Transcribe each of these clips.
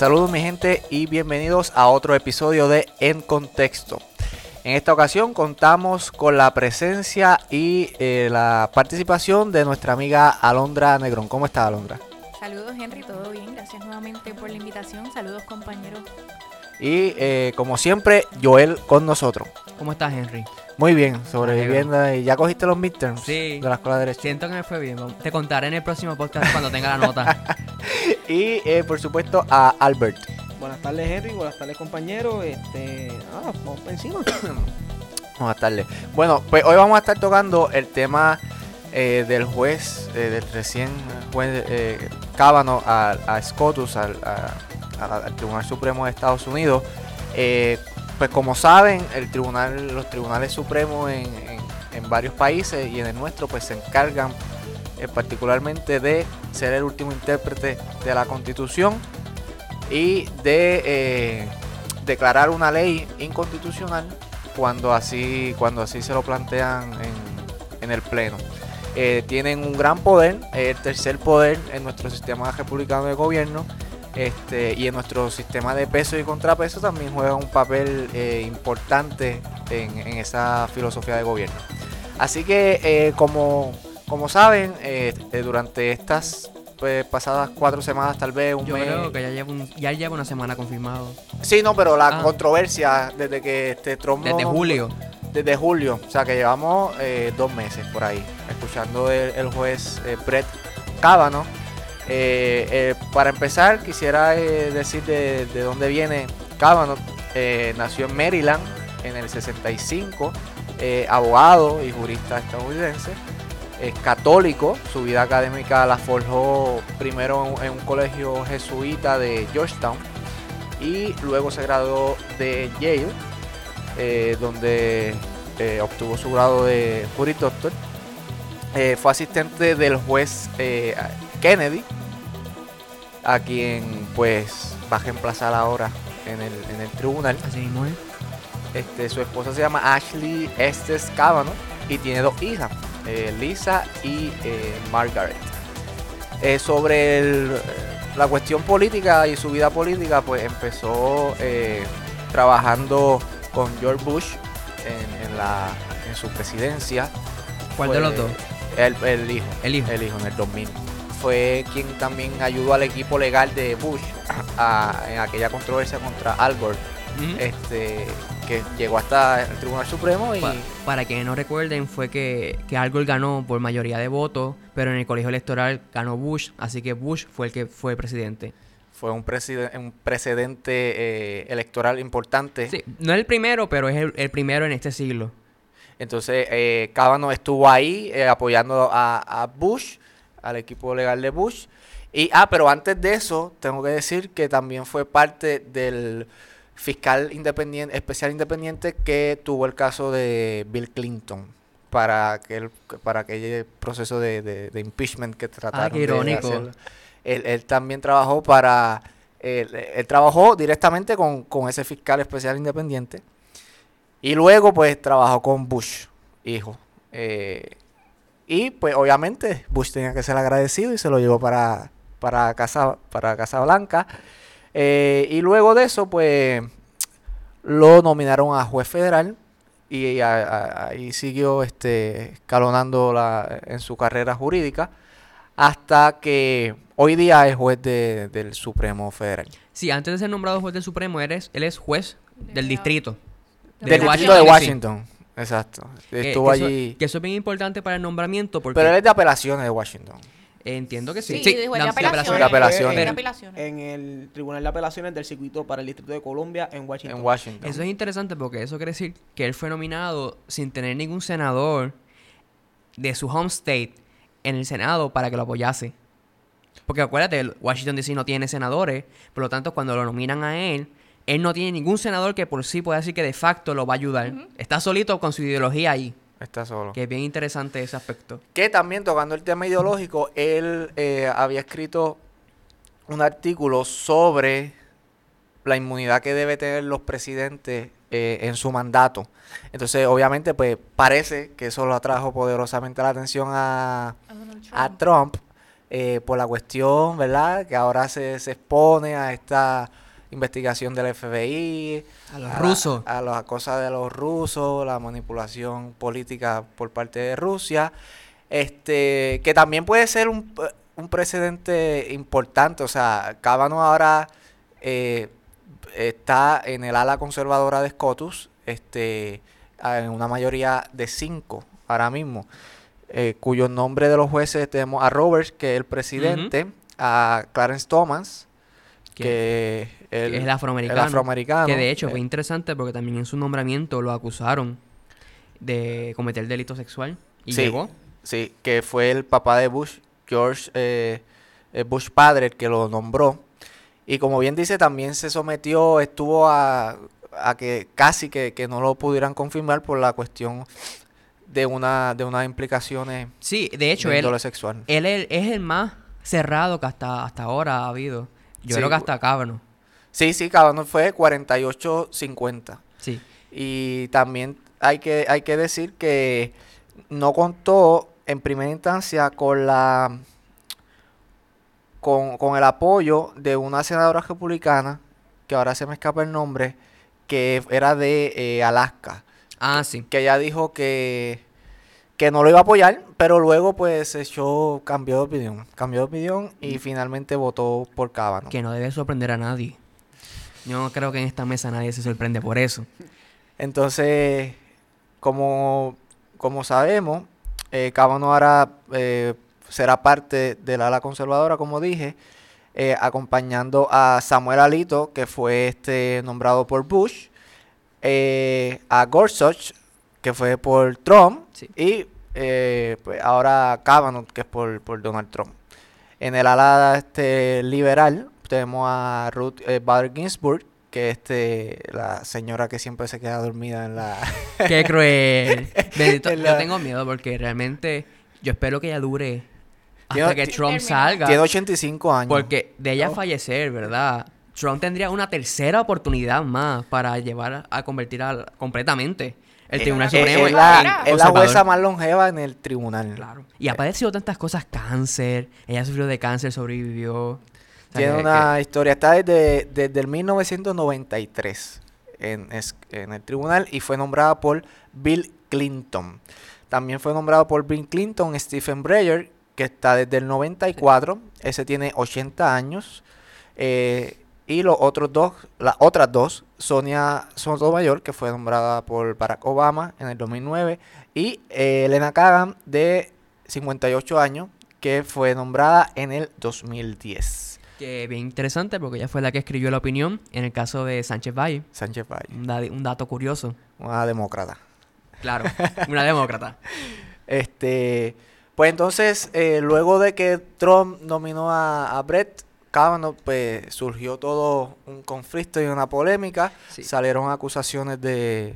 Saludos mi gente y bienvenidos a otro episodio de En Contexto. En esta ocasión contamos con la presencia y eh, la participación de nuestra amiga Alondra Negrón. ¿Cómo está Alondra? Saludos Henry, todo bien. Gracias nuevamente por la invitación. Saludos compañeros. Y eh, como siempre, Joel con nosotros. ¿Cómo estás, Henry? Muy bien, sobreviviendo. ¿Y ya cogiste los midterms? Sí. De la escuela de derecho. Siento que me fue bien. Te contaré en el próximo podcast cuando tenga la nota. y eh, por supuesto a Albert. Buenas tardes, Henry. Buenas tardes, compañeros. Este, ah, vamos para encima. Buenas tardes. Bueno, pues hoy vamos a estar tocando el tema eh, del juez, eh, del recién juez eh, Cábano a, a Scotus, al, a- a- al Tribunal Supremo de Estados Unidos. Pues como saben, el tribunal, los tribunales supremos en, en- en varios países y en el nuestro, pues se encargan eh, particularmente de ser el último intérprete de la Constitución y de eh, declarar una ley inconstitucional cuando así, cuando así se lo plantean en, en el Pleno. Eh, tienen un gran poder, el tercer poder en nuestro sistema republicano de gobierno. Este, y en nuestro sistema de peso y contrapeso también juega un papel eh, importante en, en esa filosofía de gobierno. Así que, eh, como, como saben, eh, eh, durante estas pues, pasadas cuatro semanas, tal vez un Yo mes. creo que ya lleva, un- ya lleva una semana confirmado. Sí, no, pero la Ah. controversia desde que este Trump Desde julio. desde julio, o sea que llevamos eh, dos meses por ahí, escuchando el, el juez Brett Kavanaugh. Eh, eh, para empezar, quisiera eh, decir de, de dónde viene Kavanaugh. Nació en Maryland en el 65, eh, abogado y jurista estadounidense. Es católico, su vida académica la forjó primero en, en un colegio jesuita de Georgetown y luego se graduó de Yale donde obtuvo su grado de Juris Doctor. Fue asistente del juez Kennedy, a quien pues va a reemplazar ahora en el, en el tribunal. Así mismo es. Este, su esposa se llama Ashley Estes Cavanaugh y tiene dos hijas, eh, Lisa y eh, Margaret. Eh, sobre el- la cuestión política y su vida política, pues empezó trabajando con George Bush en, en la, en su presidencia. ¿Cuál de los dos? El, el hijo. El hijo. El hijo en el 2000. Fue quien también ayudó al equipo legal de Bush a- en aquella controversia contra Al Gore este, que llegó hasta el Tribunal Supremo y Pa- para que no recuerden, fue que, que Al Gore ganó por mayoría de votos, pero en el colegio electoral ganó Bush, así que Bush fue el que fue presidente. fue un, preside- un precedente eh, electoral importante. Sí, no es el primero, pero es el, el primero en este siglo. Entonces, eh, Kavanaugh estuvo ahí eh, apoyando a, a Bush, al equipo legal de Bush. Y, ah, pero antes de eso, tengo que decir que también fue parte del fiscal independiente, especial independiente que tuvo el caso de Bill Clinton para aquel, para aquel proceso de, de- de impeachment que trataron qué de hacer. Él, él también trabajó para, él, él trabajó directamente con, con ese fiscal especial independiente. Y luego, pues, trabajó con Bush, hijo. Eh, y, pues, obviamente, Bush tenía que ser agradecido y se lo llevó para, para, Casa, para Casa Blanca. Eh, y luego de eso, pues, lo nominaron a juez federal y ahí siguió este, escalonando la, en su carrera jurídica hasta que hoy día es juez de- del Supremo Federal. Sí, antes de ser nombrado juez del Supremo, eres, él es juez del distrito. de Del Washington, distrito de sí. Washington. Exacto. Que- Estuvo que eso- allí. que eso es bien importante para el nombramiento porque Pero él es de apelaciones de Washington. entiendo que sí. Sí, de juez de apelaciones. De apelaciones. De En- apelaciones. En el Tribunal de Apelaciones del Circuito para el Distrito de Columbia en Washington. En Washington. Eso es interesante porque eso quiere decir que él fue nominado sin tener ningún senador de su home state en el Senado para que lo apoyase. Porque acuérdate, Washington DC no tiene senadores, por lo tanto cuando lo nominan a él, él no tiene ningún senador que por sí pueda decir que de facto lo va a ayudar. Está solito con su ideología ahí, Está solo. que es bien interesante ese aspecto. Que también tocando el tema ideológico, él eh, había escrito un artículo sobre la inmunidad que debe tener los presidentes eh, en su mandato. Entonces, obviamente, pues parece que eso lo atrajo poderosamente la atención a. Trump. eh, por la cuestión, ¿verdad? Que ahora se, se expone a esta investigación del FBI. A los rusos. A, las cosas de los rusos, la manipulación política por parte de Rusia. Este, que también puede ser un, un precedente importante. O sea, Kavanaugh ahora eh, está en el ala conservadora de Scotus, este, en una mayoría de cinco ahora mismo, eh, cuyos nombres de los jueces tenemos a Roberts, que es el presidente, a Clarence Thomas, Que- es el afroamericano. el afroamericano, Que de hecho eh, fue interesante porque también en su nombramiento lo acusaron de cometer delito sexual. Y Sí. llegó. Sí, que fue el papá de Bush, George eh, eh, Bush padre, el que lo nombró. Y como bien dice, también se sometió, estuvo a, a que casi que, que no lo pudieran confirmar por la cuestión de una de unas implicaciones Sí, de hecho, de él, sexual. él es, es el más cerrado que hasta, hasta ahora ha habido. Yo Sí, creo que hasta Kavanaugh. Sí, sí, Kavanaugh fue 48-50. Sí. Y también hay que, hay que decir que no contó en primera instancia con la con, con el apoyo de una senadora republicana, que ahora se me escapa el nombre, que era de eh, Alaska, Ah, sí. que ella dijo que, que no lo iba a apoyar, pero luego pues se echó, cambió de opinión, cambió de opinión y finalmente votó por Kavanaugh. Que no debe sorprender a nadie. Yo no creo que en esta mesa nadie se sorprende por eso. Entonces, como, como sabemos, eh, Kavanaugh ahora eh, será parte del ala conservadora, como dije, eh, acompañando a Samuel Alito, que fue este nombrado por Bush, eh, a Gorsuch, que fue por Trump, Sí. y eh, pues ahora Kavanaugh, que es por, por Donald Trump. En el ala este, liberal tenemos a Ruth eh, Bader Ginsburg, que es este, la señora que siempre se queda dormida en la... Qué cruel. La- Yo tengo miedo porque realmente yo espero que ella dure hasta Tiene- que Trump salga. Tiene 85 años. Porque de ella fallecer, ¿verdad? Trump tendría una tercera oportunidad más para llevar a, a convertir a, completamente el Eh, Tribunal eh, Supremo es, la, es la jueza más longeva en el tribunal. Claro. Y ha padecido tantas cosas, cáncer. Ella sufrió de cáncer, sobrevivió. Tiene que- una historia, está desde, desde el 1993 en, en el tribunal y fue nombrada por Bill Clinton. También fue nombrado por Bill Clinton Stephen Breyer, que está desde el 94, ese tiene 80 años. eh, y los otros dos, las otras dos, Sonia Sotomayor, que fue nombrada por Barack Obama en el 2009, y eh, Elena Kagan, de 58 años, que fue nombrada en el 2010. Que bien interesante porque ella fue la que escribió la opinión en el caso de Sánchez Valle. Sánchez Valle, Un, da- un dato curioso. una demócrata. Claro, una demócrata. Este, pues entonces, eh, luego de que Trump nominó a, a Brett Kavanaugh, pues surgió todo un conflicto y una polémica. Sí. Salieron acusaciones de,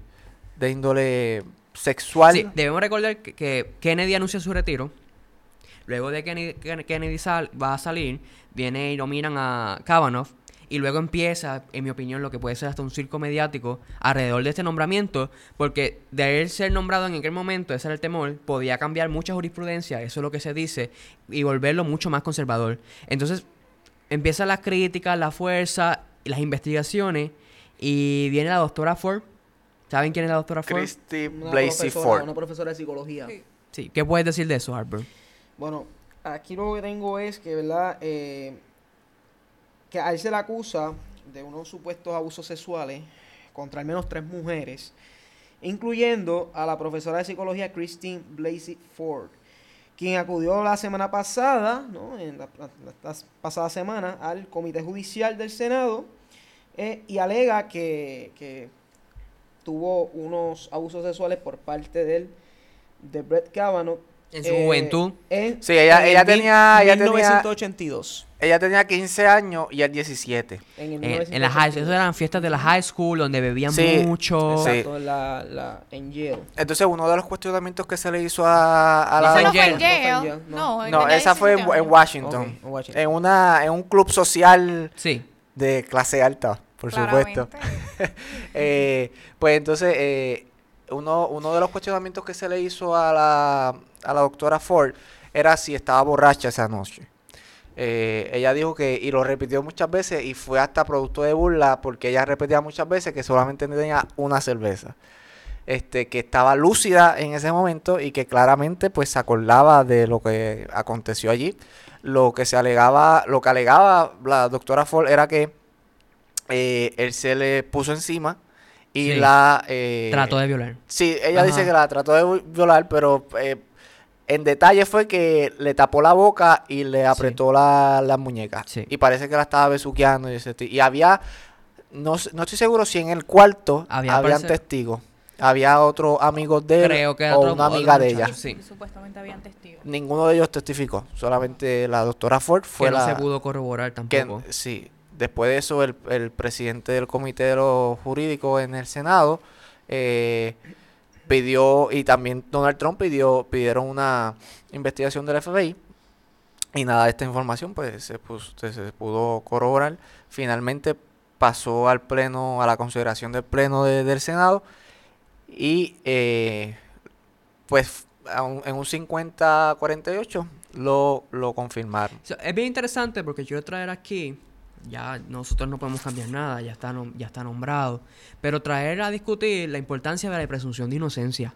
de índole sexual. Sí, debemos recordar que, que Kennedy anuncia su retiro. Luego de que Kennedy, que Kennedy sal- va a salir, viene y nominan a Kavanaugh. Y luego empieza, en mi opinión, lo que puede ser hasta un circo mediático alrededor de este nombramiento. Porque de él ser nombrado en aquel momento, ese era el temor, podía cambiar mucha jurisprudencia, eso es lo que se dice, y volverlo mucho más conservador. Entonces, empiezan las críticas, la fuerza, y las investigaciones. Y viene la doctora Ford. ¿Saben quién es la doctora Ford? Christy Una Blasey Ford. Una profesora de psicología. Sí. Sí, ¿qué puedes decir de eso, Harper? Bueno, aquí lo que tengo es que, ¿verdad? Eh, que a él se le acusa de unos supuestos abusos sexuales contra al menos tres mujeres, incluyendo a la profesora de psicología Christine Blasey Ford, quien acudió la semana pasada, ¿no? En la, pasada semana, al Comité Judicial del Senado eh, y alega que, que tuvo unos abusos sexuales por parte de él, de Brett Kavanaugh. En su eh, juventud. en- Sí, ella- en ella el tenía- ella tenía- 1982. Ella tenía 15 años y él 17. En, el En, en la high, 1982. eso eran fiestas de la high school donde bebían Sí, mucho. sí. Exacto, en la, la, en Yale. Entonces, uno de los cuestionamientos que se le hizo a, a No la... Eso no fue en Yale. No no. Esa fue en, 17 en años. Washington. En Washington. En, una, en un club social Sí. de clase alta, por supuesto. Eh, pues entonces, eh, uno, uno de los cuestionamientos que se le hizo a la, a la doctora Ford era si estaba borracha esa noche. Eh, ella dijo que, y lo repitió muchas veces, y fue hasta producto de burla, porque ella repetía muchas veces que solamente tenía una cerveza. Este, que estaba lúcida en ese momento y que claramente pues se acordaba de lo que aconteció allí. Lo que se alegaba, lo que alegaba la doctora Ford era que eh, él se le puso encima y Sí. la... eh, Trató de violar. Sí, ella dice que la trató de violar, pero eh, en detalle fue que le tapó la boca y le apretó la, las muñecas. Sí. Y parece que la estaba besuqueando y, ese ti- y había, no, no estoy seguro si en el cuarto Había, habían parece- testigos. Había otros amigos de él Creo que era o otro- una otro amiga de ella. Sí. Supuestamente habían testigos. Ninguno de ellos testificó, solamente la doctora Ford fue que no la se pudo corroborar que tampoco. sí. Después de eso, el, el presidente del comité de los jurídicos en el Senado eh, pidió, y también Donald Trump pidió, pidieron una investigación del FBI. Y nada esta información pues se, pus- se, pudo corroborar. Finalmente pasó al pleno, a la consideración del pleno de- del Senado. Y eh, pues a un- en un 50-48 lo, lo confirmaron. Es bien interesante porque quiero traer aquí, ya nosotros no podemos cambiar nada, ya está, ya está nombrado, pero traer a discutir la importancia de la presunción de inocencia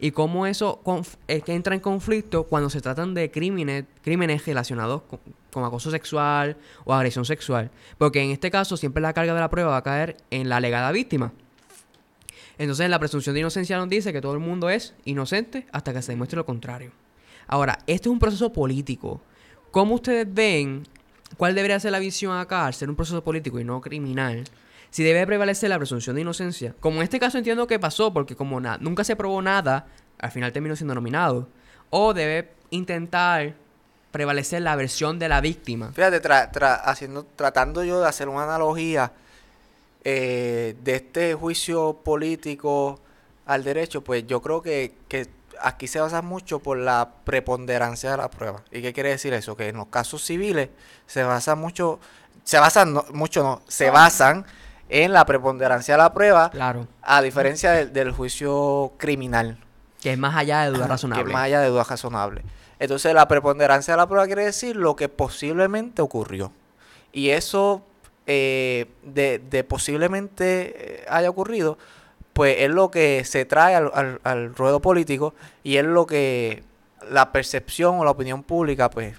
y cómo eso es que entra en conflicto cuando se tratan de crímenes, crímenes relacionados con, con acoso sexual o agresión sexual, porque en este caso siempre la carga de la prueba va a caer en la alegada víctima. Entonces la presunción de inocencia nos dice que todo el mundo es inocente hasta que se demuestre lo contrario. Ahora, este es un proceso político. ¿Cómo ustedes ven cuál debería ser la visión acá al ser un proceso político y no criminal? Si debe prevalecer la presunción de inocencia. Como en este caso entiendo que pasó, porque como nunca se probó nada, al final terminó siendo nominado. O debe intentar prevalecer la versión de la víctima. Fíjate, tratando yo de hacer una analogía eh, de este juicio político al derecho, pues yo creo que, que aquí se basa mucho por la preponderancia de la prueba. ¿Y qué quiere decir eso? Que en los casos civiles se basa mucho, se basan, no, mucho no, se basan en la preponderancia de la prueba, Claro. a diferencia del, del juicio criminal Que es más allá de duda que razonable. más allá de dudas razonables. Entonces, la preponderancia de la prueba quiere decir lo que posiblemente ocurrió. Y eso eh, de, de posiblemente eh, haya ocurrido, pues es lo que se trae al, al- al ruedo político y es lo que la percepción o la opinión pública, pues,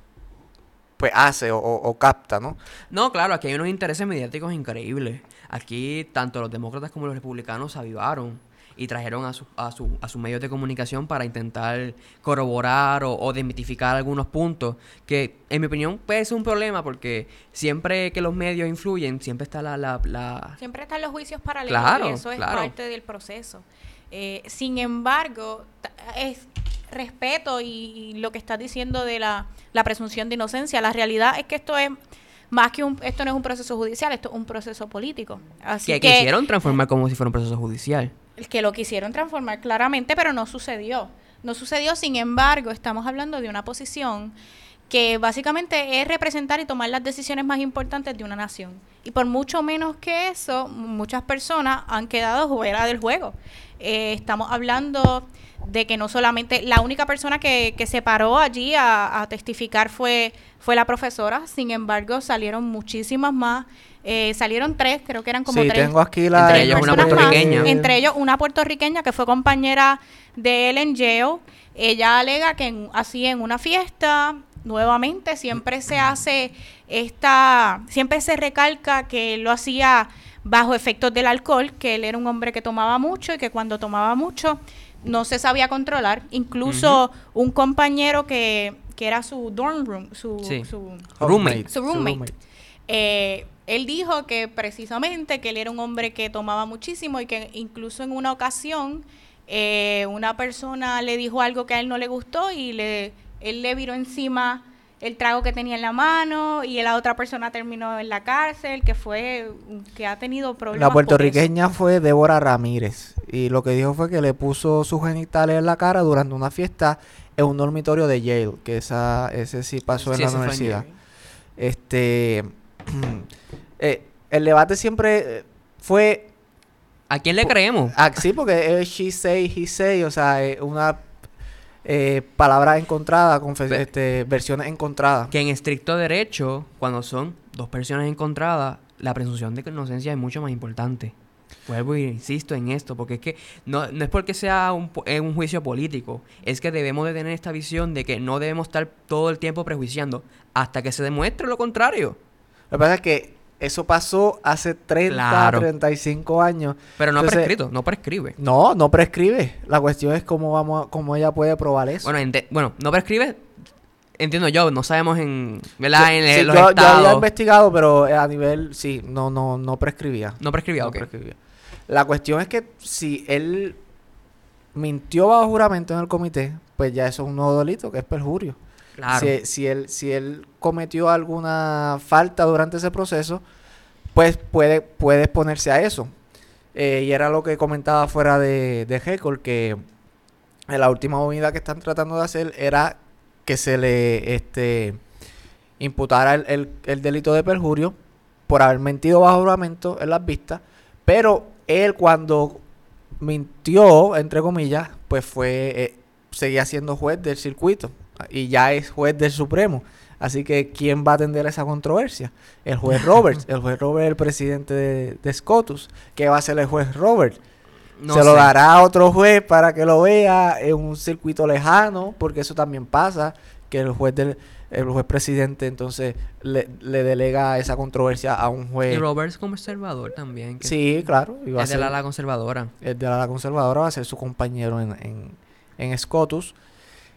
pues hace o, o- capta, ¿no? No, claro, aquí hay unos intereses mediáticos increíbles. Aquí tanto los demócratas como los republicanos se avivaron y trajeron a, su- a, su- a sus medios de comunicación para intentar corroborar o, o desmitificar algunos puntos que, en mi opinión, puede ser un problema porque siempre que los medios influyen, siempre está la... la, la- Siempre están los juicios paralelos Claro, y eso es claro. parte del proceso. Eh, sin embargo, es respeto y, y lo que estás diciendo de la, la presunción de inocencia. La realidad es que esto es más que un, esto no es un proceso judicial, esto es un proceso político. Así que que, quisieron transformar como si fuera un proceso judicial. Que lo quisieron transformar claramente, pero no sucedió. No sucedió, sin embargo, estamos hablando de una posición que básicamente es representar y tomar las decisiones más importantes de una nación. Y por mucho menos que eso, muchas personas han quedado fuera del juego. Eh, estamos hablando de que no solamente la única persona que, que se paró allí a, a testificar fue, fue la profesora, sin embargo salieron muchísimas más, eh, salieron tres, creo que eran como sí, tres tengo aquí la... Entre ellos una más, puertorriqueña. entre ellos una puertorriqueña que fue compañera de él en jail. Ella alega que en- así en una fiesta, nuevamente, siempre se hace esta, siempre se recalca que él lo hacía bajo efectos del alcohol, que él era un hombre que tomaba mucho y que cuando tomaba mucho no se sabía controlar. Incluso un compañero que, que era su dorm room, su, Sí. su Roommate. su roommate. Eh, él dijo que precisamente que él era un hombre que tomaba muchísimo y que incluso en una ocasión eh, una persona le dijo algo que a él no le gustó y le, él le viró encima el trago que tenía en la mano y la otra persona terminó en la cárcel, que fue, que ha tenido problemas. La por eso. puertorriqueña fue Débora Ramírez y lo que dijo fue que le puso sus genitales en la cara durante una fiesta en un dormitorio de Yale, que esa ese sí pasó en la en universidad. Este eh, el debate siempre eh, fue ¿A quién le creemos? ah, sí porque es she say he say, o sea, es una eh, palabras encontradas, este, versiones encontradas. Que en estricto derecho, cuando son dos personas encontradas, la presunción de inocencia es mucho más importante. Vuelvo y insisto en esto, porque es que no, no es porque sea un, un juicio político, es que debemos de tener esta visión de que no debemos estar todo el tiempo prejuiciando hasta que se demuestre lo contrario. Lo que pasa es que eso pasó hace 30, Claro. 35 años. Pero no ha prescrito, no prescribe. No, no prescribe. La cuestión es cómo vamos, a- cómo ella puede probar eso. Bueno, bueno, no prescribe, entiendo yo, no sabemos en, ¿verdad? en Sí, eh, los yo, yo había investigado, pero a nivel, sí, no, no, no prescribía. no prescribía, No ok. prescribía. La cuestión es que si él mintió bajo juramento en el comité, pues ya eso es un nuevo delito, que es perjurio. Si, él, cometió alguna falta durante ese proceso, pues puede, exponerse a eso. Eh, y era lo que comentaba fuera de, de que la última movida que están tratando de hacer era que se le este, imputara el, el- el delito de perjurio por haber mentido bajo juramento en las vistas, pero él cuando mintió, entre comillas, pues fue, eh, seguía siendo juez del circuito y ya es juez del Supremo. Así que, ¿quién va a atender esa controversia? El juez Roberts. el juez Roberts es el presidente de, de Scotus. ¿Qué va a hacer el juez Roberts? No se lo dará a otro juez para que lo vea en un circuito lejano, porque eso también pasa, que el juez del el juez presidente entonces le, le delega esa controversia a un Y juez. Roberts conservador también. que Sí, claro. y va a es de ser- la ala conservadora. el de la conservadora va a ser su compañero en, en, en Scotus.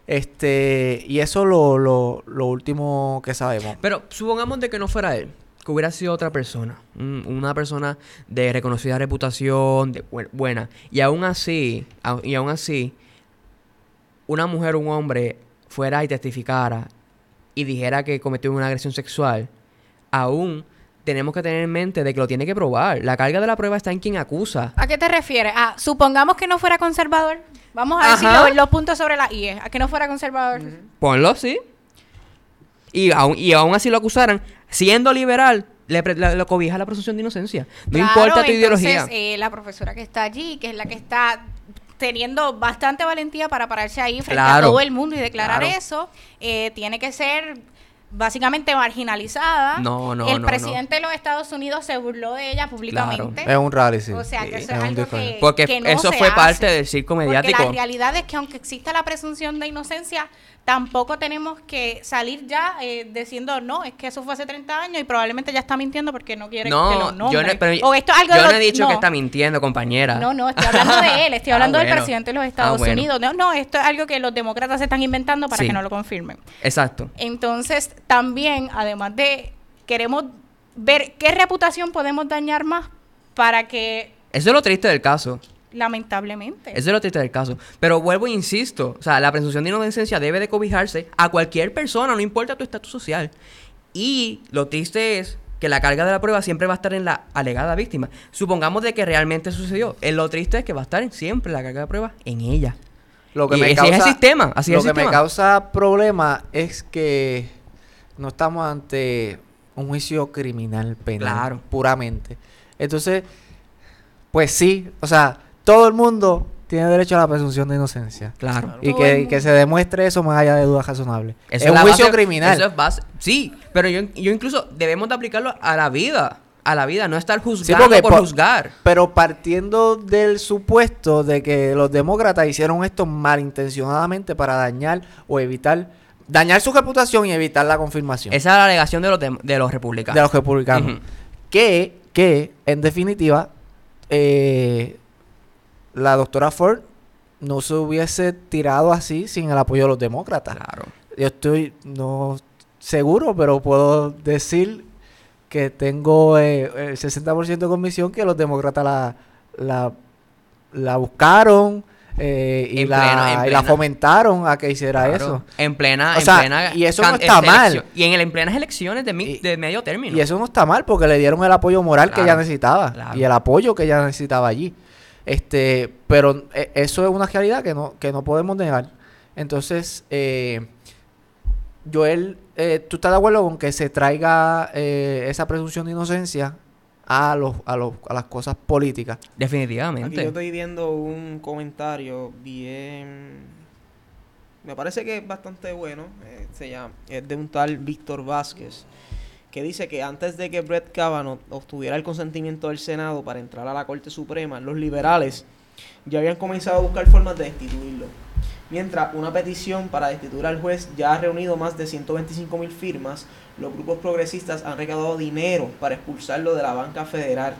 Este, y eso lo, lo, lo último que sabemos. Pero supongamos de que no fuera él, que hubiera sido otra persona, un- una persona de reconocida reputación, de bu- buena, y aún así, y aún así, una mujer o un hombre fuera y testificara y dijera que cometió una agresión sexual, aún tenemos que tener en mente de que lo tiene que probar. La carga de la prueba está en quien acusa. ¿A qué te refieres? Ah, supongamos que no fuera conservador. Vamos a decir los, los puntos sobre la IE. ¿A que no fuera conservador? Ponlo, sí. Y aún, y aún así lo acusaran, siendo liberal, le, pre- le- le cobija la presunción de inocencia. No Claro, importa tu entonces, ideología. eh, la profesora que está allí, que es la que está teniendo bastante valentía para pararse ahí frente Claro. a todo el mundo y declarar Claro. eso, eh, tiene que ser básicamente marginalizada. No, no, El no, presidente de los Estados Unidos se burló de ella públicamente. Es un rally, sí. O sea, que Sí, eso es es algo que, Porque que no eso se fue parte del circo Porque mediático. la realidad es que aunque exista la presunción de inocencia, tampoco tenemos que salir ya eh, diciendo, no, es que eso fue hace 30 años y probablemente ya está mintiendo porque no quiere que lo yo no, pero o esto es algo yo no he dicho no. que está mintiendo, compañera. No, no, estoy hablando de él, estoy Ah, hablando del presidente de los Ah, Estados bueno. Unidos. No, no, esto es algo que los demócratas se están inventando para Sí. que no lo confirmen. Exacto. Entonces, también, además de, queremos ver qué reputación podemos dañar más para que, Eso es lo triste del caso. Lamentablemente, Eso es lo triste del caso. Pero vuelvo e insisto. O sea, la presunción de inocencia debe de cobijarse a cualquier persona, no importa tu estatus social. Y lo triste es que la carga de la prueba siempre va a estar en la alegada víctima. Supongamos de que realmente sucedió. Eh, Lo triste es que va a estar siempre la carga de la prueba en ella. Lo que Y me así causa, es el sistema, así lo es el que me causa problema es que no estamos ante un juicio criminal penal Claro. puramente. Entonces, pues sí, o sea, todo el mundo tiene derecho a la presunción de inocencia. Claro. Y que, y se demuestre eso más allá de dudas razonables. Eso es un juicio base- criminal. Eso es base. Sí, pero yo, yo incluso debemos de aplicarlo a la vida. A la vida, no estar juzgando porque por por- juzgar. Pero partiendo del supuesto de que los demócratas hicieron esto malintencionadamente para dañar o evitar, dañar su reputación y evitar la confirmación Esa es la alegación de los, dem- de los republicanos. de los republicanos. Que, que, en definitiva, eh, la doctora Ford no se hubiese tirado así sin el apoyo de los demócratas. Claro. Yo estoy no seguro, pero puedo decir que tengo eh, el 60% de convicción que los demócratas la, la, la buscaron eh, y, la, pleno- en y la fomentaron a que hiciera Claro. eso. En plena, O en sea, plena y eso no está este, mal. Y en, el, en plenas elecciones de, mi- Y- de medio término. Y eso no está mal porque le dieron el apoyo moral que ella necesitaba claro. y el apoyo que ella necesitaba allí. Este, pero eh, eso es una realidad que no, que no podemos negar. Entonces, eh, Joel, eh, ¿tú estás de acuerdo con que se traiga eh, esa presunción de inocencia a los, a los, a las cosas políticas? Aquí Definitivamente. yo estoy viendo un comentario bien me parece que es bastante bueno. eh, se llama, es de un tal Víctor Vázquez, que dice que antes de que Brett Kavanaugh obtuviera el consentimiento del Senado para entrar a la Corte Suprema, los liberales ya habían comenzado a buscar formas de destituirlo. Mientras una petición para destituir al juez ya ha reunido más de 125 mil firmas, los grupos progresistas han recaudado dinero para expulsarlo de la banca federal.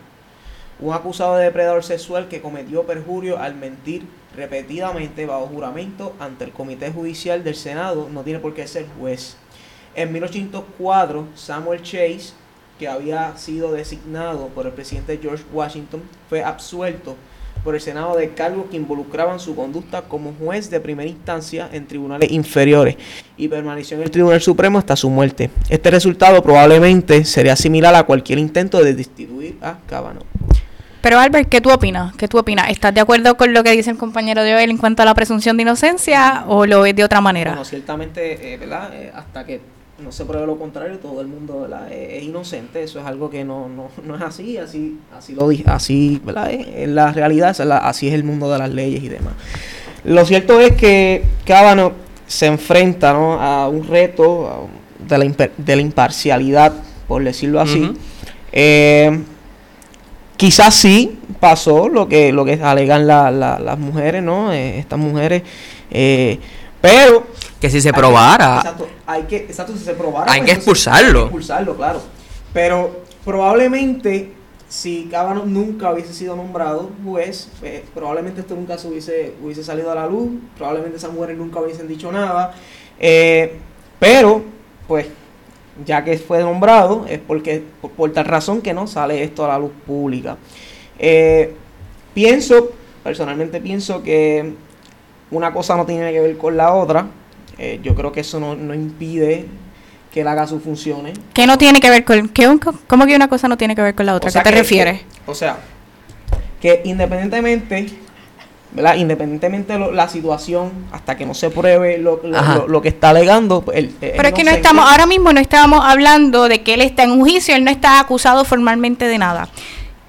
Un acusado de depredador sexual que cometió perjurio al mentir repetidamente bajo juramento ante el Comité Judicial del Senado no tiene por qué ser juez. En 1804, Samuel Chase, que había sido designado por el presidente George Washington, fue absuelto por el Senado de cargos que involucraban su conducta como juez de primera instancia en tribunales inferiores y permaneció en el Tribunal Supremo hasta su muerte. Este resultado probablemente sería similar a cualquier intento de destituir a Kavanaugh. Pero Albert, ¿qué tú opinas? ¿Qué tú opinas? ¿Estás de acuerdo con lo que dice el compañero de hoy en cuanto a la presunción de inocencia o lo ves de otra manera? Bueno, ciertamente, eh, ¿verdad? Eh, hasta que no se pruebe lo contrario, todo el mundo ¿verdad? Es inocente. Eso es algo que no, no, no es así, así, así lo dije, así, ¿verdad? En la realidad, así es el mundo de las leyes y demás. Lo cierto es que Cábano se enfrenta ¿no? a un reto de, la de la imparcialidad, por decirlo así. Eh, quizás sí pasó lo que lo que alegan la- la- las mujeres, ¿no? Eh, estas mujeres, eh, pero Que si se hay que- probara. exacto, hay que, exacto, si se probara. Hay pues, que entonces expulsarlo. hay que expulsarlo, claro. Pero probablemente, si Cábano nunca hubiese sido nombrado juez, pues, probablemente esto nunca se hubiese, hubiese salido a la luz. Probablemente esas mujeres nunca hubiesen dicho nada. Eh, pero, pues, ya que fue nombrado, es porque, por, por tal razón que no sale esto a la luz pública. Eh, pienso, personalmente pienso que una cosa no tiene que ver con la otra. Eh, yo creo que eso no, no impide que él haga sus funciones. ¿Qué no tiene que ver con... ¿qué, un- ¿Cómo que una cosa no tiene que ver con la otra? O sea ¿Qué te que- refieres? que- o sea, que independientemente, ¿verdad? Independientemente de lo- la situación, hasta que no se pruebe lo, lo- lo- lo que está alegando, pues, él es Pero es que no estamos, ahora mismo no estábamos hablando de que él está en un juicio, él no está acusado formalmente de nada.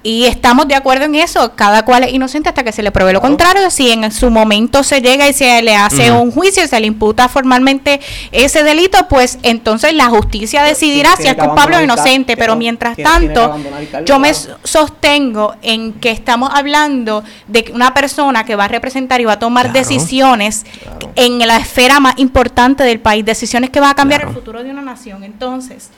Y estamos de acuerdo en eso, cada cual es inocente hasta que se le pruebe lo contrario. Si en su momento se llega y se le hace un juicio y se le imputa formalmente ese delito, pues entonces la justicia decidirá Tiene si es culpable o inocente. Pero pero mientras tiene- tanto, yo me sostengo en que estamos hablando de que una persona que va a representar y va a tomar Claro. decisiones Claro. en la esfera más importante del país, decisiones que van a cambiar Claro. el futuro de una nación. Entonces,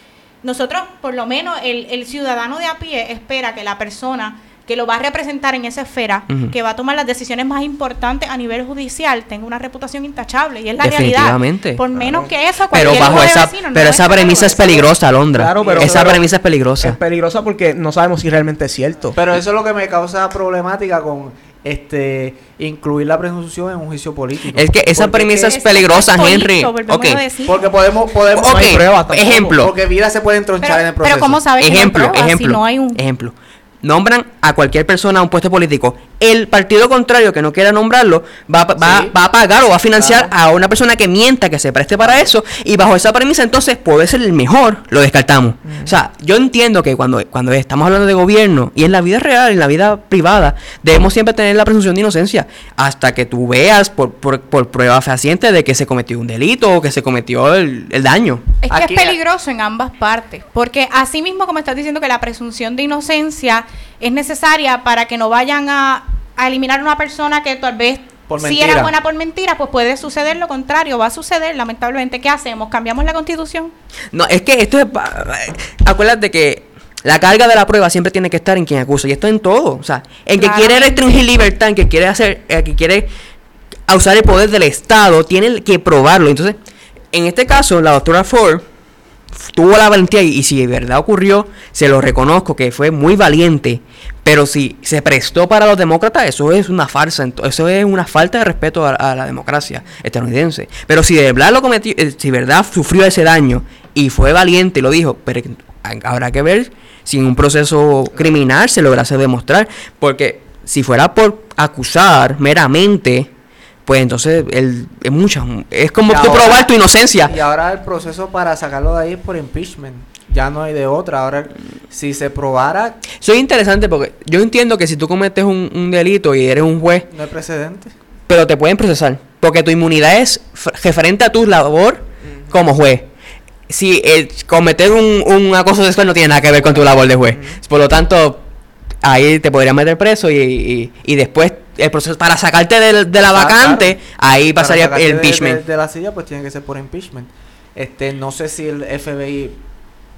nosotros, por lo menos, el, el ciudadano de a pie espera que la persona que lo va a representar en esa esfera, que va a tomar las decisiones más importantes a nivel judicial, tenga una reputación intachable. Y es la realidad. Definitivamente. Por menos Claro. que eso, Pero bajo esa, vecino no pero esa premisa es peligrosa, Alondra. Claro, pero- esa pero- premisa es peligrosa. Es peligrosa porque no sabemos si realmente es cierto. Pero eso es lo que me causa problemática con este incluir la presunción en un juicio político. Es que esa premisa que- es peligrosa, Henry. político, volvemos Ok. a decir. Porque podemos, podemos Ok, no hay pruebas tampoco, ejemplo. Porque vidas se pueden tronchar Pero, en el pero proceso. ¿cómo sabes que no hay Ejemplo, si ejemplo, no hay un... ejemplo. Nombran a cualquier persona a un puesto político. El partido contrario que no quiera nombrarlo va, a- va, Sí. va a pagar o va a financiar Claro. a una persona que mienta, que se preste para eso. Y bajo esa premisa, entonces puede ser el mejor, lo descartamos. O sea, yo entiendo que cuando, cuando estamos hablando de gobierno y en la vida real, en la vida privada, debemos siempre tener la presunción de inocencia. Hasta que tú veas por, por, por prueba fehaciente de que se cometió un delito o que se cometió el, el daño. Es que Aquí- es peligroso en ambas partes, porque así mismo como estás diciendo que la presunción de inocencia es necesaria para que no vayan a, a eliminar a una persona que tal vez si era buena por mentira, pues puede suceder lo contrario, va a suceder, lamentablemente. ¿Qué hacemos? ¿Cambiamos la constitución? No, es que esto es. Acuérdate que la carga de la prueba siempre tiene que estar en quien acusa. Y esto en todo. O sea, el que quiere restringir libertad, el que quiere hacer. El que quiere usar el poder del Estado, tiene que probarlo. Entonces, en este caso, la doctora Ford tuvo la valentía y, si de verdad ocurrió, se lo reconozco que fue muy valiente. Pero si se prestó para los demócratas, eso es una farsa, eso es una falta de respeto a, a la democracia estadounidense. Pero si de verdad lo cometió, eh, si de verdad sufrió ese daño y fue valiente y lo dijo, pero habrá que ver si en un proceso criminal se lograse demostrar. Porque si fuera por acusar meramente, pues entonces el, es mucha, es como Y tú ahora- probar tu inocencia. Y ahora el proceso para sacarlo de ahí es por impeachment. Ya no hay de otra. Ahora, si se probara, Soy interesante porque yo entiendo que si tú cometes un, un delito y eres un juez, no hay precedente. pero te pueden procesar. Porque tu inmunidad es referente a tu labor como juez. Si eh, cometer un, un acoso sexual no tiene nada que ver con tu labor de juez. Por lo tanto, ahí te podrían meter preso y, y, y después el proceso para sacarte del- de, la Ah, vacante, claro. ahí pasaría el de- impeachment. De, de la silla, pues tiene que ser por impeachment. Este, no sé si el FBI.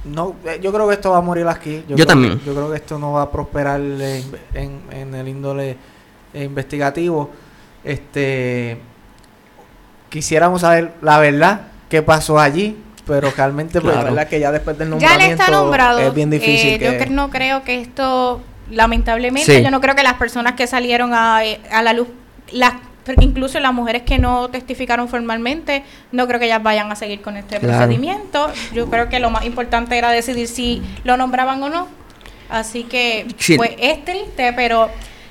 No, eh, yo creo que esto va a morir aquí. Yo creo también. que- yo creo que esto no va a prosperar en, en el índole investigativo. Este, quisiéramos saber la verdad qué pasó allí, pero realmente pues, La verdad que ya después del Ya nombramiento le está nombrado. es bien difícil Eh, que... Yo no creo que esto, lamentablemente, Sí. yo no creo que las personas que salieron a, eh, a la luz, las porque incluso las mujeres que no testificaron formalmente, no creo que ellas vayan a seguir con este Claro. procedimiento. Yo creo que lo más importante era decidir si lo nombraban o no. Así que, Sí. pues es triste, pero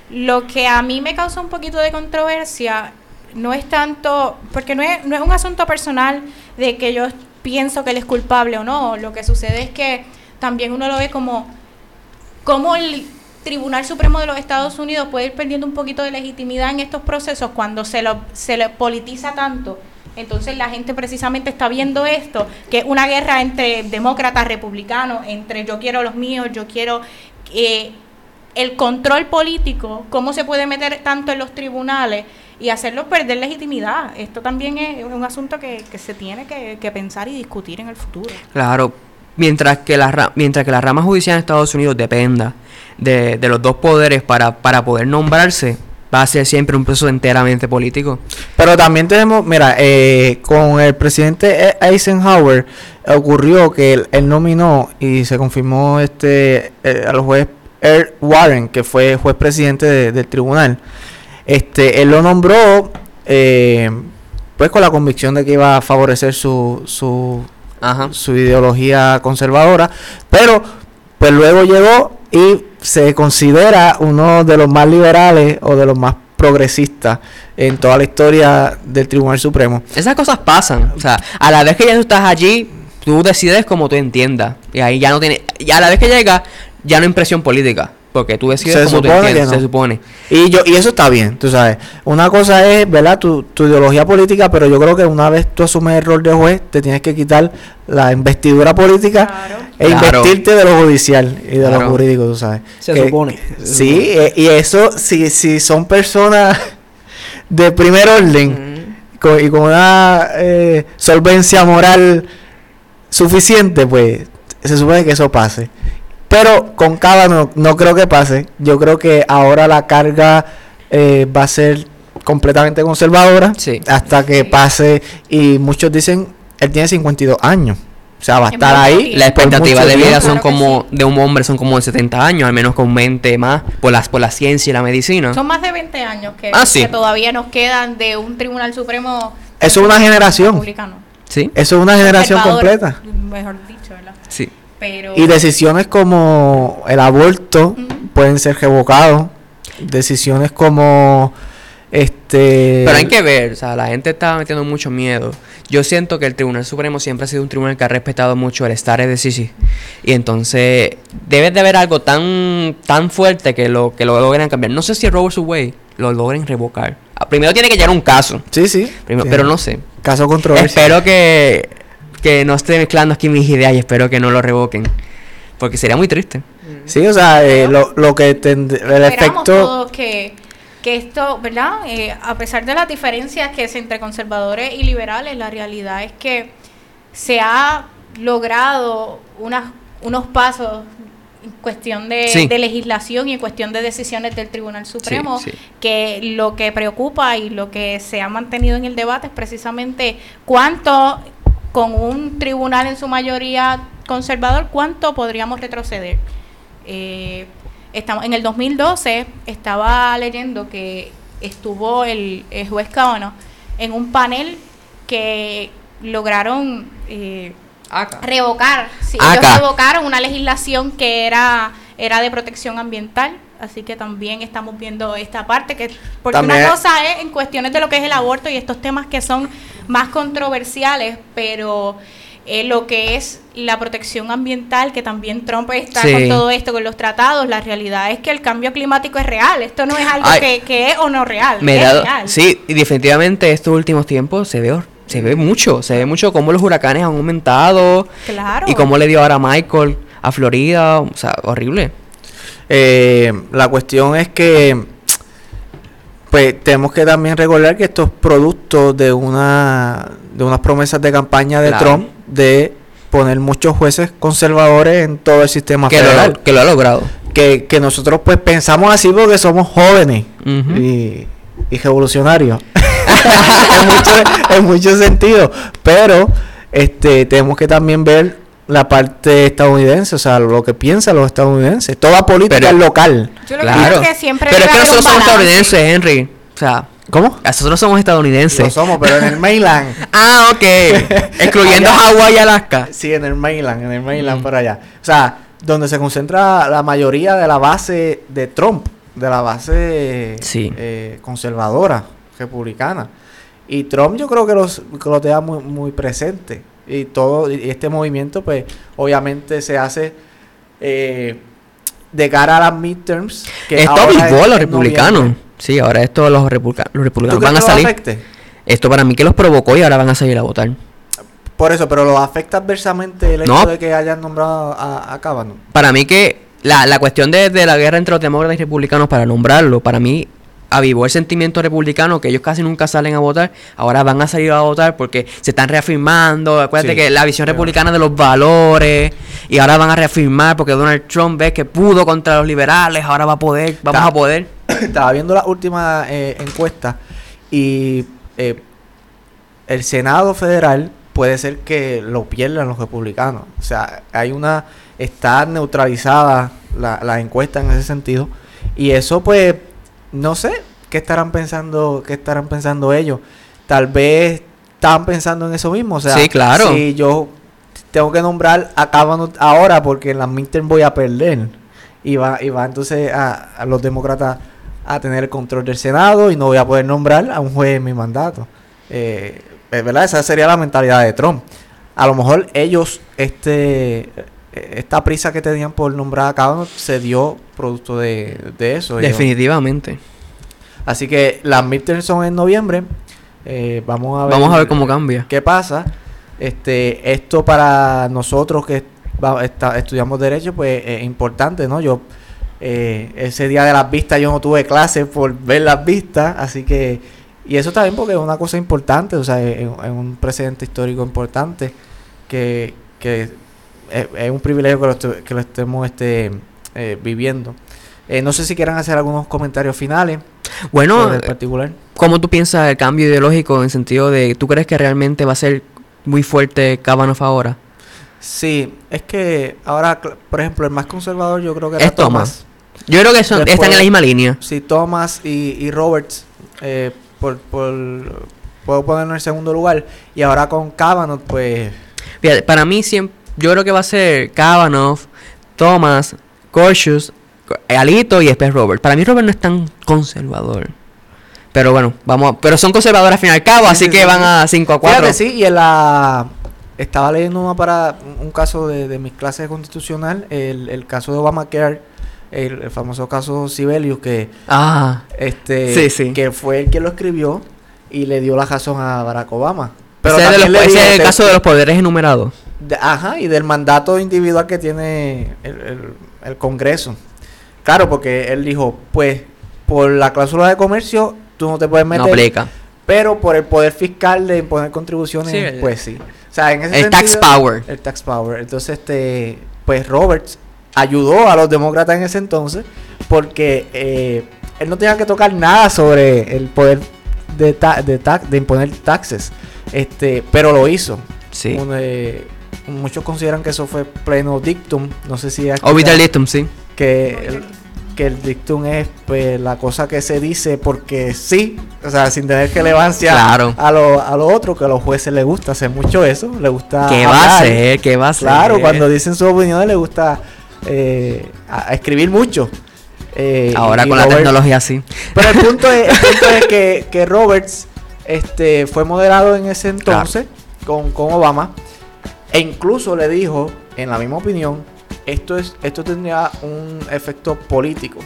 lo que a mí me causa un poquito de controversia no es tanto, porque no es, no es un asunto personal de que yo pienso que él es culpable o no. Lo que sucede es que también uno lo ve como, como el Tribunal Supremo de los Estados Unidos puede ir perdiendo un poquito de legitimidad en estos procesos cuando se lo, se le politiza tanto. Entonces la gente precisamente está viendo esto, que es una guerra entre demócratas, republicanos, entre yo quiero los míos, yo quiero eh, el control político, cómo se puede meter tanto en los tribunales y hacerlos perder legitimidad. Esto también es un asunto que, se tiene que, pensar y discutir en el futuro. Claro, mientras que la ra- mientras que la rama judicial en Estados Unidos dependa de, de los dos poderes para, para poder nombrarse, va a ser siempre un proceso enteramente político. Pero también tenemos, mira, eh, con el presidente E- Eisenhower ocurrió que él, él nominó y se confirmó este eh, al juez Earl Warren, que fue juez presidente de- del tribunal. Este, él lo nombró eh, pues con la convicción de que iba a favorecer su, su, Ajá. su ideología conservadora, pero pues luego llegó y se considera uno de los más liberales o de los más progresistas en toda la historia del Tribunal Supremo. Esas cosas pasan. O sea, a la vez que ya tú estás allí, tú decides como tú entiendas. Y ahí ya no tiene. Y a la vez que llega, ya no hay impresión política. Porque tú decides Se como tú supone que no. se supone. Y yo y eso está bien, tú sabes. Una cosa es, ¿verdad? Tu, tu ideología política, pero yo creo que una vez tú asumes el rol de juez, te tienes que quitar la investidura política Claro. e Claro. investirte de lo judicial y de lo jurídico, tú sabes. Se Que- supone. Se Sí, eh, y eso, si, si son personas de primer orden y con una eh, solvencia moral suficiente, pues se supone que eso pase. Pero con Cábano no creo que pase. Yo creo que ahora la carga eh, va a ser completamente conservadora Sí. hasta que pase. Y muchos dicen, él tiene 52 años. O sea, va a Es estar ahí. La expectativa de vida son Claro como, sí. de un hombre son como de 70 años, al menos con 20 más, por las por la ciencia y la medicina. Son más de 20 años que, Ah, sí. que todavía nos quedan de un Tribunal Supremo Eso es una generación. republicano. Sí, Eso es una generación completa. Mejor dicho, ¿verdad? Pero Y decisiones como el aborto pueden ser revocados. Decisiones como este Pero hay que ver, o sea, la gente está metiendo mucho miedo. Yo siento que el Tribunal Supremo siempre ha sido un tribunal que ha respetado mucho el stare decisis. Y entonces debe de haber algo tan tan fuerte que lo que lo logren cambiar. No sé si Roe vs. Wade lo logren revocar. Ah, Primero tiene que llegar un caso, Sí, sí. primero, Sí. pero no sé. Caso controversial. Espero que, que no esté mezclando aquí mis ideas y espero que no lo revoquen. Porque sería muy triste. Sí, o sea, eh, lo, lo que tend- el esperamos efecto todos que, que esto, ¿verdad? Eh, a pesar de las diferencias que es entre conservadores y liberales, la realidad es que se ha logrado unas, unos pasos en cuestión de, Sí. de legislación y en cuestión de decisiones del Tribunal Supremo, sí. que lo que preocupa y lo que se ha mantenido en el debate es precisamente cuánto, con un tribunal en su mayoría conservador, cuánto podríamos retroceder. Eh, estamos en el 2012 estaba leyendo que estuvo el, el juez Kavanaugh en un panel que lograron eh, revocar, sí, ellos revocaron una legislación que era era de protección ambiental, así que también estamos viendo esta parte que porque También- una cosa es en cuestiones de lo que es el aborto y estos temas que son más controversiales, pero eh, lo que es la protección ambiental, que también Trump está Sí. con todo esto, con los tratados, la realidad es que el cambio climático es real. Esto no es algo que, que es o no real. Me he es dado- real. sí, y definitivamente estos últimos tiempos se ve, se ve mucho, se ve mucho cómo los huracanes han aumentado Claro. y cómo le dio ahora a Michael a Florida, o sea, horrible. Eh, la cuestión es que pues tenemos que también recordar que estos productos de una de unas promesas de campaña de Claro. Trump de poner muchos jueces conservadores en todo el sistema Que lo, federal que lo ha logrado. que, que nosotros pues pensamos así porque somos jóvenes y, y revolucionarios en, muchos en muchos sentidos pero este tenemos que también ver la parte estadounidense o sea lo que piensan los estadounidenses toda política Pero- es local Yo lo que Claro. que siempre Pero es que nosotros somos estadounidenses, Henry. O sea, ¿cómo? nosotros somos estadounidenses. Lo somos pero en el mainland Ah, ok. Excluyendo. Hawái y Alaska. sí en el mainland en el mainland Mm. por allá o sea donde se concentra la mayoría de la base de Trump de la base Sí. eh, conservadora republicana y Trump yo creo que los que lo tenga muy, muy presente y todo y este movimiento pues obviamente se hace eh, de cara a las midterms que Esto es a los republicanos. noviembre. Sí, ahora esto los, republica- los ¿Tú republicanos van a salir. afecte? Esto para mí que los provocó y ahora van a salir a votar. por eso pero lo afecta adversamente el hecho No. de que hayan nombrado a, a Kavanaugh Para mí que la, la cuestión de, de la guerra entre los demócratas y republicanos, para nombrarlo, para mí avivó el sentimiento republicano que ellos casi nunca salen a votar, ahora van a salir a votar porque se están reafirmando, acuérdate Sí, que la visión republicana de los valores y ahora van a reafirmar porque Donald Trump ve que pudo contra los liberales, ahora va a poder, vamos a poder. estaba viendo la última eh, encuesta y eh, el Senado federal puede ser que lo pierdan los republicanos. O sea, hay una está neutralizada la, la encuesta en ese sentido y eso pues no sé qué estarán pensando qué estarán pensando ellos. Tal vez estaban pensando en eso mismo, o sea, Sí, claro. si yo tengo que nombrar a Kavanaugh ahora porque en la midterm voy a perder y va y va entonces a, a los demócratas a tener el control del Senado y no voy a poder nombrar a un juez en mi mandato. Eh, es verdad, esa sería la mentalidad de Trump. A lo mejor ellos, este, esta prisa que tenían por nombrar a Kavanaugh se dio producto de, de eso. Definitivamente. Así que las midterms son en noviembre. Eh, vamos a ver. Vamos a ver cómo cambia. ¿Qué pasa? Este, esto para nosotros que va- está- estudiamos derecho, pues es importante, ¿no? Yo eh, ese día de las vistas yo no tuve clases por ver las vistas, así que y eso también porque es una cosa importante, o sea, es, es un precedente histórico importante que, que es, es un privilegio que lo, que lo estemos este, eh, viviendo. Eh, no sé si quieran hacer algunos comentarios finales Bueno, el particular. ¿Cómo tú piensas el cambio ideológico en sentido de, ¿tú crees que realmente va a ser muy fuerte Kavanaugh ahora? Sí, es que ahora, por ejemplo, el más conservador yo creo que era Es Thomas. Thomas. Yo creo que son, Después- están en la misma línea. Sí, Thomas y, y Roberts, eh, por, por, puedo ponerlo en el segundo lugar. Y ahora con Kavanaugh, pues, Fíjate, para mí siempre, yo creo que va a ser Kavanaugh, Thomas, Gorsuch, Alito y después Robert. Para mí Robert no es tan conservador. Pero bueno, vamos, a- pero son conservadores al fin y al cabo, Sí, así sí, que sí, van a 5 a 4. fíjate, sí, y en la... Estaba leyendo uno para un- caso de, de mis clases de constitucional, el, el caso de Obamacare, el, el famoso caso Sibelius, que Ah, este que fue el que lo escribió y le dio la razón a Barack Obama. Pero ese es, el "Te- caso de los poderes enumerados. De- ajá, y del mandato individual que tiene el, el- el Congreso. Claro, porque él dijo, pues, por la cláusula de comercio, tú no te puedes No meter, aplica. pero por el poder fiscal de imponer contribuciones, Sí, el- pues sí. O sea, en ese El tax power. El tax power. Entonces, este, pues Roberts ayudó a los demócratas en ese entonces, porque eh, él no tenía que tocar nada sobre el poder de, ta- de, tax- de imponer taxes, este, pero lo hizo. Sí. Un, eh, muchos consideran que eso fue pleno dictum. No sé si has Orbital dictum, sí. que el, que el dictum es pues, la cosa que se dice porque sí, o sea, sin tener relevancia Claro. a lo, a lo otro, que a los jueces les gusta hacer mucho eso, les gusta ¿Qué va a hablar. hacer? ¿Qué va a hacer? Claro, cuando dicen sus opiniones les gusta eh, a- a escribir mucho. Eh, Ahora con la tecnología sí. pero el punto es, el punto es que, que Roberts este, fue moderado en ese entonces con, con Obama. E incluso le dijo, en la misma opinión, esto, es, esto tendría un efecto político.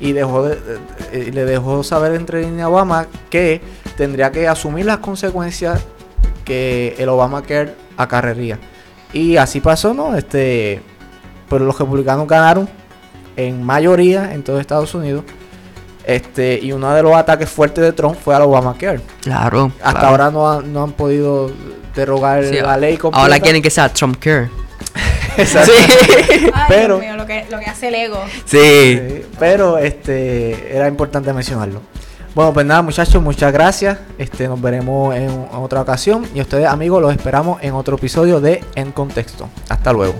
Y dejó de- de- de- le dejó saber entre línea a Obama que tendría que asumir las consecuencias que el Obamacare acarrería. Y así pasó, ¿no? Este, pero los republicanos ganaron en mayoría en todo Estados Unidos. Este, y uno de los ataques fuertes de Trump fue al Obamacare. Claro. Hasta claro. ahora no, han- no han podido derogar Sí, la ley completa. Ahora quieren que sea Trump Care. Exacto. Sí. Ay, Pero- Dios mío, lo que, lo que hace el ego. sí. Sí, pero este era importante mencionarlo. Bueno, pues nada, muchachos, muchas gracias. Este, nos veremos en, en otra ocasión. Y ustedes, amigos, los esperamos en otro episodio de En Contexto. Hasta luego.